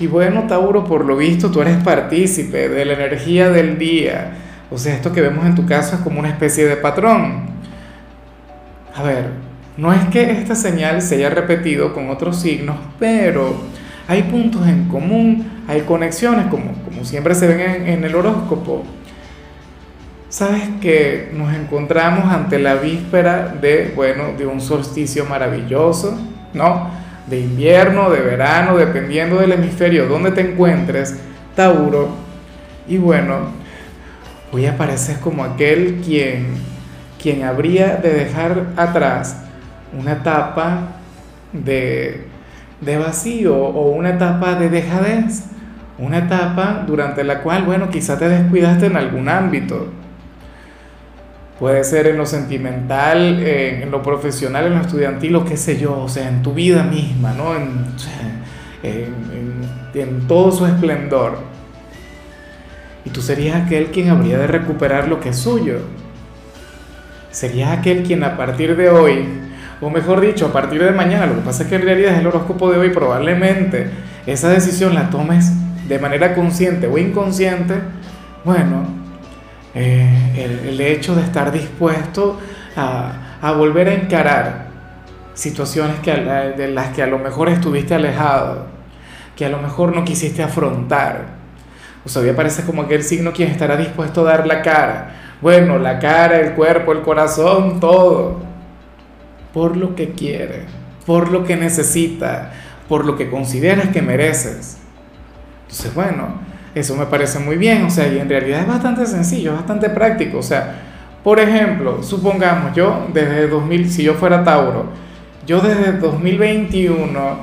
Y bueno, Tauro, por lo visto tú eres partícipe de la energía del día. O sea, esto que vemos en tu caso es como una especie de patrón. A ver, no es que esta señal se haya repetido con otros signos, pero hay puntos en común, hay conexiones, como, como siempre se ven en, en el horóscopo. Sabes que nos encontramos ante la víspera de, bueno, de un solsticio maravilloso, ¿no? De invierno, de verano, dependiendo del hemisferio donde te encuentres, Tauro. Y bueno, hoy apareces como aquel quien, quien habría de dejar atrás una etapa de, de vacío o una etapa de dejadez, una etapa durante la cual, bueno, quizá te descuidaste en algún ámbito Puede ser en lo sentimental, en lo profesional, en lo estudiantil, o qué sé yo, o sea, en tu vida misma, ¿no? En, en, todo su esplendor. Y tú serías aquel quien habría de recuperar lo que es suyo. Serías aquel quien a partir de hoy, o mejor dicho, a partir de mañana, lo que pasa es que en realidad es el horóscopo de hoy, probablemente esa decisión la tomes de manera consciente o inconsciente, bueno, eh, el, hecho de estar dispuesto a, volver a encarar situaciones que, de las que a lo mejor estuviste alejado, que a lo mejor no quisiste afrontar. O sea, hoy aparece como aquel signo quien estará dispuesto a dar la cara. Bueno, la cara, el cuerpo, el corazón, todo. Por lo que quiere, por lo que necesita, por lo que consideras que mereces. Entonces, bueno, eso me parece muy bien, o sea, y en realidad es bastante sencillo, bastante práctico. O sea, por ejemplo, supongamos yo desde 2000, si yo fuera Tauro, yo desde 2021,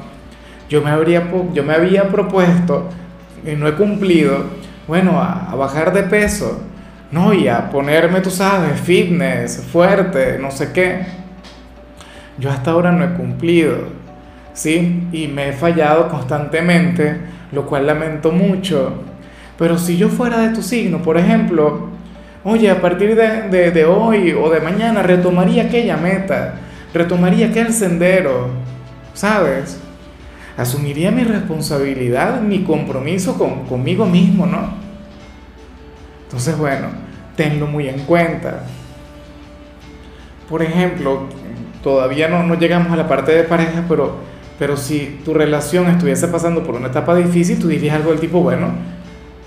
yo me, habría, yo me había propuesto, y no he cumplido, bueno, a, a bajar de peso, ¿no? Y a ponerme, tú sabes, fitness, fuerte, no sé qué. Yo hasta ahora no he cumplido, ¿sí? Y me he fallado constantemente, lo cual lamento mucho. Pero si yo fuera de tu signo, por ejemplo, oye, a partir de, hoy o de mañana retomaría aquella meta, retomaría aquel sendero, ¿sabes? Asumiría mi responsabilidad, mi compromiso con, conmigo mismo, ¿no? Entonces, bueno, tenlo muy en cuenta. Por ejemplo, todavía no, no llegamos a la parte de pareja, pero, pero si tu relación estuviese pasando por una etapa difícil, tú dirías algo del tipo, bueno,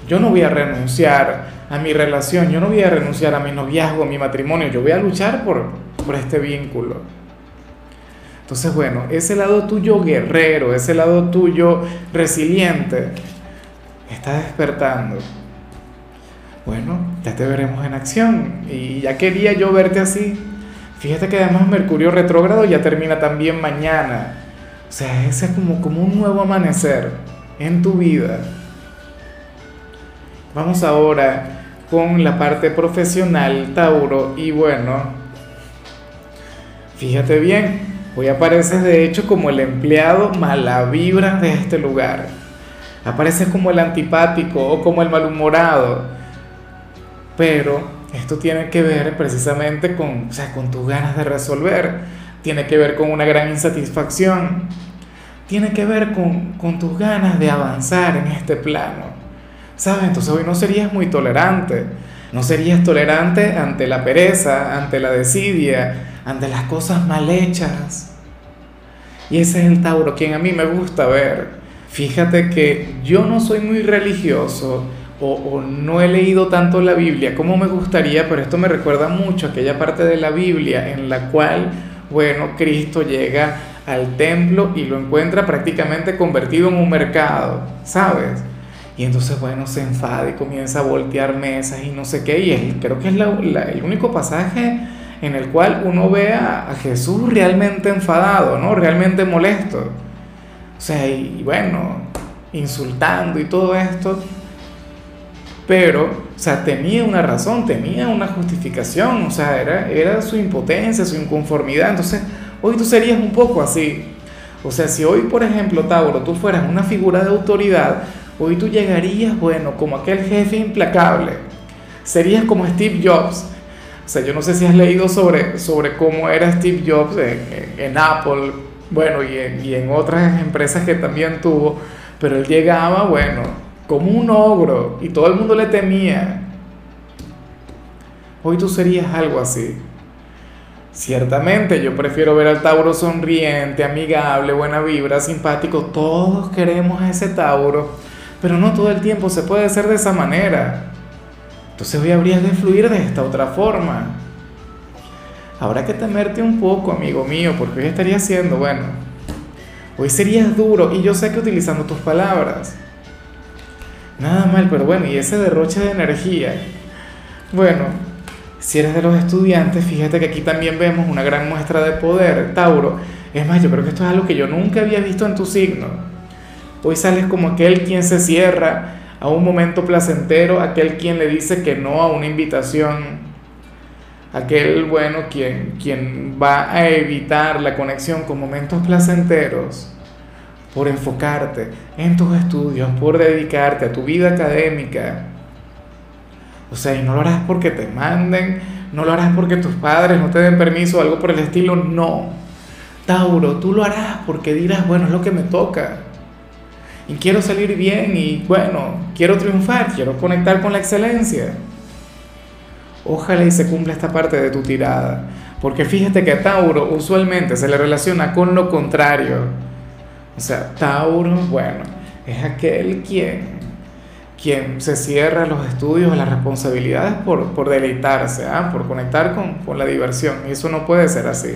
yo no voy a renunciar a mi relación, yo no voy a renunciar a mi noviazgo, a mi matrimonio, yo voy a luchar por, por este vínculo. Entonces, bueno, ese lado tuyo guerrero, ese lado tuyo resiliente, está despertando. Bueno, ya te veremos en acción. Y ya quería yo verte así. Fíjate que además Mercurio retrógrado ya termina también mañana. O sea, ese es como, como un nuevo amanecer en tu vida. Vamos ahora con la parte profesional, Tauro, y bueno, fíjate bien, hoy apareces de hecho como el empleado mala vibra de este lugar. Apareces como el antipático o como el malhumorado. Pero esto tiene que ver precisamente con, o sea, con tus ganas de resolver. Tiene que ver con una gran insatisfacción. Tiene que ver con, con tus ganas de avanzar en este plano. ¿Sabes? Entonces hoy no serías muy tolerante. No serías tolerante ante la pereza, ante la desidia, ante las cosas mal hechas. Y ese es el Tauro, quien a mí me gusta ver. Fíjate que yo no soy muy religioso o, no he leído tanto la Biblia como me gustaría, pero esto me recuerda mucho a aquella parte de la Biblia en la cual, bueno, Cristo llega al templo y lo encuentra prácticamente convertido en un mercado, ¿sabes? Y entonces, bueno, se enfada y comienza a voltear mesas y no sé qué. Y creo que es el único pasaje en el cual uno ve a, Jesús realmente enfadado, ¿no? Realmente molesto. O sea, y, bueno, insultando y todo esto. pero, o sea, tenía una razón, tenía una justificación, o sea, era, era su impotencia, su inconformidad. Entonces, hoy tú serías un poco así. O sea, si hoy, por ejemplo, Tauro, tú fueras una figura de autoridad, hoy tú llegarías, bueno, como aquel jefe implacable. Serías como Steve Jobs. O sea, yo no sé si has leído sobre, sobre cómo era Steve Jobs en, Apple, bueno, y en, y en otras empresas que también tuvo, pero él llegaba, bueno, como un ogro y todo el mundo le temía. Hoy tú serías algo así. Ciertamente yo prefiero ver al Tauro sonriente, amigable, buena vibra, simpático. Todos queremos a ese Tauro, pero no todo el tiempo se puede ser de esa manera. Entonces hoy habrías de fluir de esta otra forma. Habrá que temerte un poco, amigo mío, porque hoy estarías siendo, bueno, hoy serías duro y yo sé que utilizando tus palabras Nada mal, pero bueno, y ese derroche de energía. Bueno, si eres de los estudiantes, fíjate que aquí también vemos una gran muestra de poder, Tauro. Es más, yo creo que esto es algo que yo nunca había visto en tu signo. Hoy sales como aquel quien se cierra a un momento placentero, aquel quien le dice que no a una invitación, aquel, bueno, quien, quien va a evitar la conexión con momentos placenteros por enfocarte en tus estudios, por dedicarte a tu vida académica. O sea, y no lo harás porque te manden, no lo harás porque tus padres no te den permiso o algo por el estilo, no. Tauro, tú lo harás porque dirás, bueno, es lo que me toca. Y quiero salir bien y bueno, quiero triunfar, quiero conectar con la excelencia. Ojalá y se cumpla esta parte de tu tirada. Porque fíjate que a Tauro usualmente se le relaciona con lo contrario o sea, Tauro, bueno, es aquel quien, quien se cierra los estudios, las responsabilidades por, por deleitarse, ¿ah? por conectar con, con la diversión. Y eso no puede ser así.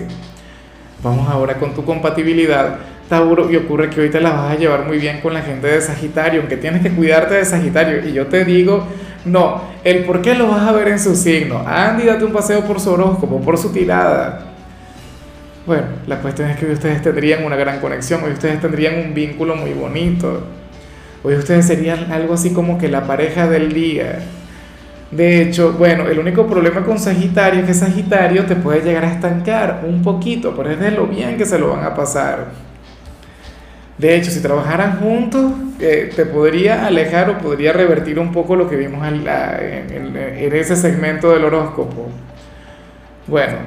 Vamos ahora con tu compatibilidad. Tauro, y ocurre que hoy te la vas a llevar muy bien con la gente de Sagitario, aunque tienes que cuidarte de Sagitario. Y yo te digo, no, el por qué lo vas a ver en su signo. Andy, date un paseo por su horóscopo, por su tirada. Bueno, la cuestión es que hoy ustedes tendrían una gran conexión, hoy ustedes tendrían un vínculo muy bonito, hoy ustedes serían algo así como que la pareja del día. De hecho, bueno, el único problema con Sagitario es que Sagitario te puede llegar a estancar un poquito, pero es de lo bien que se lo van a pasar. De hecho, si trabajaran juntos, eh, te podría alejar o podría revertir un poco lo que vimos en, en ese segmento del horóscopo. Bueno,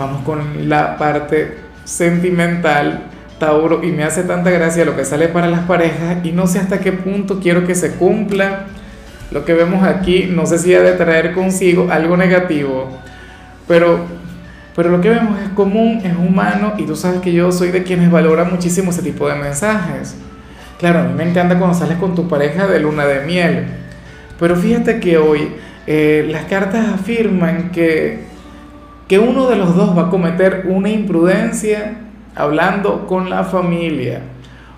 Vamos con la parte sentimental, Tauro, y me hace tanta gracia lo que sale para las parejas y no sé hasta qué punto quiero que se cumpla. Lo que vemos aquí, no sé si ha de traer consigo algo negativo, pero, pero lo que vemos es común, es humano y tú sabes que yo soy de quienes valoran muchísimo ese tipo de mensajes. Claro, a mí me encanta cuando sales con tu pareja de luna de miel, pero fíjate que hoy eh, las cartas afirman que que uno de los dos va a cometer una imprudencia hablando con la familia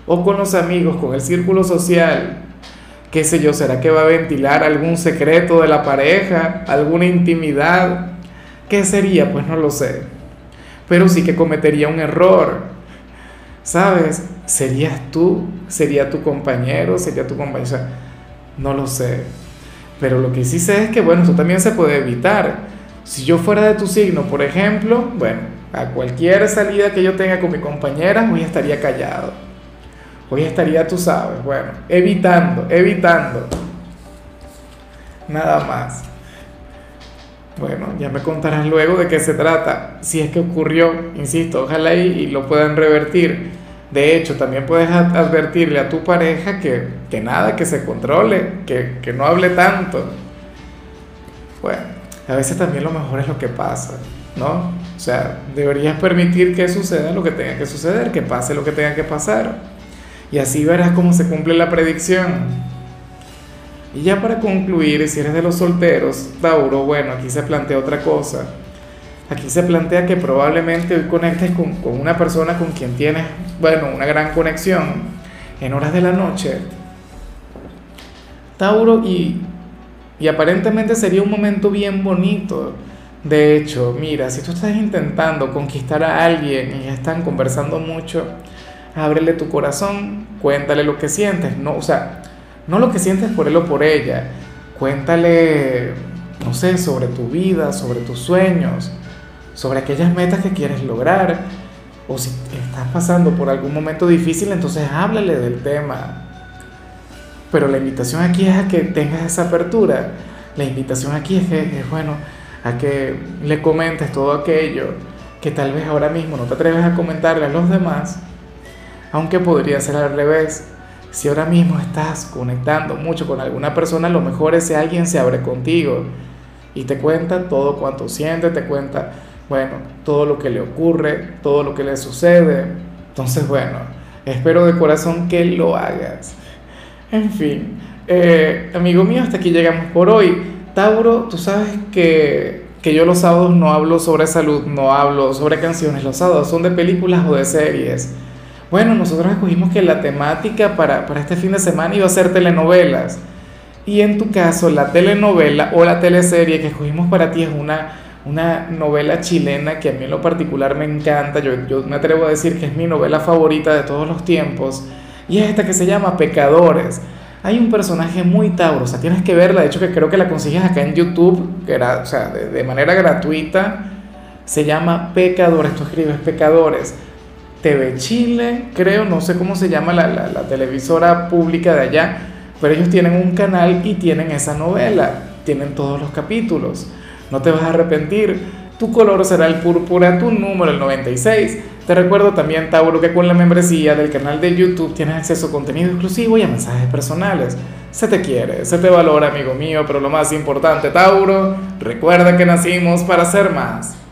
o con los amigos, con el círculo social, qué sé yo, será que va a ventilar algún secreto de la pareja, alguna intimidad, ¿qué sería? Pues no lo sé, pero sí que cometería un error, ¿sabes? ¿Serías tú? ¿Sería tu compañero? ¿Sería tu compañera? no lo sé, pero lo que sí sé es que, bueno, esto también se puede evitar si yo fuera de tu signo, por ejemplo, bueno, a cualquier salida que yo tenga con mi compañera, hoy estaría callado. Hoy estaría, tú sabes, bueno, evitando, evitando. Nada más. Bueno, ya me contarás luego de qué se trata, si es que ocurrió, insisto, ojalá y, lo puedan revertir. De hecho, también puedes advertirle a tu pareja que, que nada, que se controle, que, que no hable tanto. Bueno, a veces también lo mejor es lo que pasa, ¿no? O sea, deberías permitir que suceda lo que tenga que suceder, que pase lo que tenga que pasar. Y así verás cómo se cumple la predicción. Y ya para concluir, si eres de los solteros, Tauro, bueno, aquí se plantea otra cosa. Aquí se plantea que probablemente hoy conectes con, con una persona con quien tienes, bueno, una gran conexión en horas de la noche. Tauro, y y aparentemente sería un momento bien bonito. De hecho, mira, si tú estás intentando conquistar a alguien y están conversando mucho, ábrele tu corazón, cuéntale lo que sientes, no, o sea, no lo que sientes por él o por ella. Cuéntale, no sé, sobre tu vida, sobre tus sueños, sobre aquellas metas que quieres lograr. O si estás pasando por algún momento difícil, entonces háblale del tema. Pero la invitación aquí es a que tengas esa apertura. La invitación aquí es que, es bueno, a que le comentes todo aquello que tal vez ahora mismo no te atreves a comentarle a los demás, aunque podría ser al revés si ahora mismo estás conectando mucho con alguna persona, lo mejor es si alguien se abre contigo y te cuenta todo cuanto siente, te cuenta, bueno, todo lo que le ocurre, todo lo que le sucede. Entonces, bueno, espero de corazón que lo hagas. En fin, eh, amigo mío, hasta aquí llegamos por hoy. Tauro, tú sabes que, que yo los sábados no hablo sobre salud, no hablo sobre canciones, los sábados son de películas o de series. Bueno, nosotros escogimos que la temática para, para este fin de semana iba a ser telenovelas. Y en tu caso, la telenovela o la teleserie que escogimos para ti es una, una novela chilena que a mí en lo particular me encanta. Yo, yo me atrevo a decir que es mi novela favorita de todos los tiempos. Y es esta que se llama Pecadores. Hay un personaje muy Tauro, o sea, tienes que verla. De hecho, que creo que la consigues acá en YouTube, que era, o sea, de, de manera gratuita. Se llama Pecadores. Tú escribes Pecadores TV Chile, creo, no sé cómo se llama la, la, televisora pública de allá, pero ellos tienen un canal y tienen esa novela, tienen todos los capítulos. No te vas a arrepentir. Tu color será el púrpura, tu número el 96. Te recuerdo también, Tauro, que con la membresía del canal de YouTube tienes acceso a contenido exclusivo y a mensajes personales. Se te quiere, se te valora, amigo mío, pero lo más importante, Tauro, recuerda que nacimos para ser más.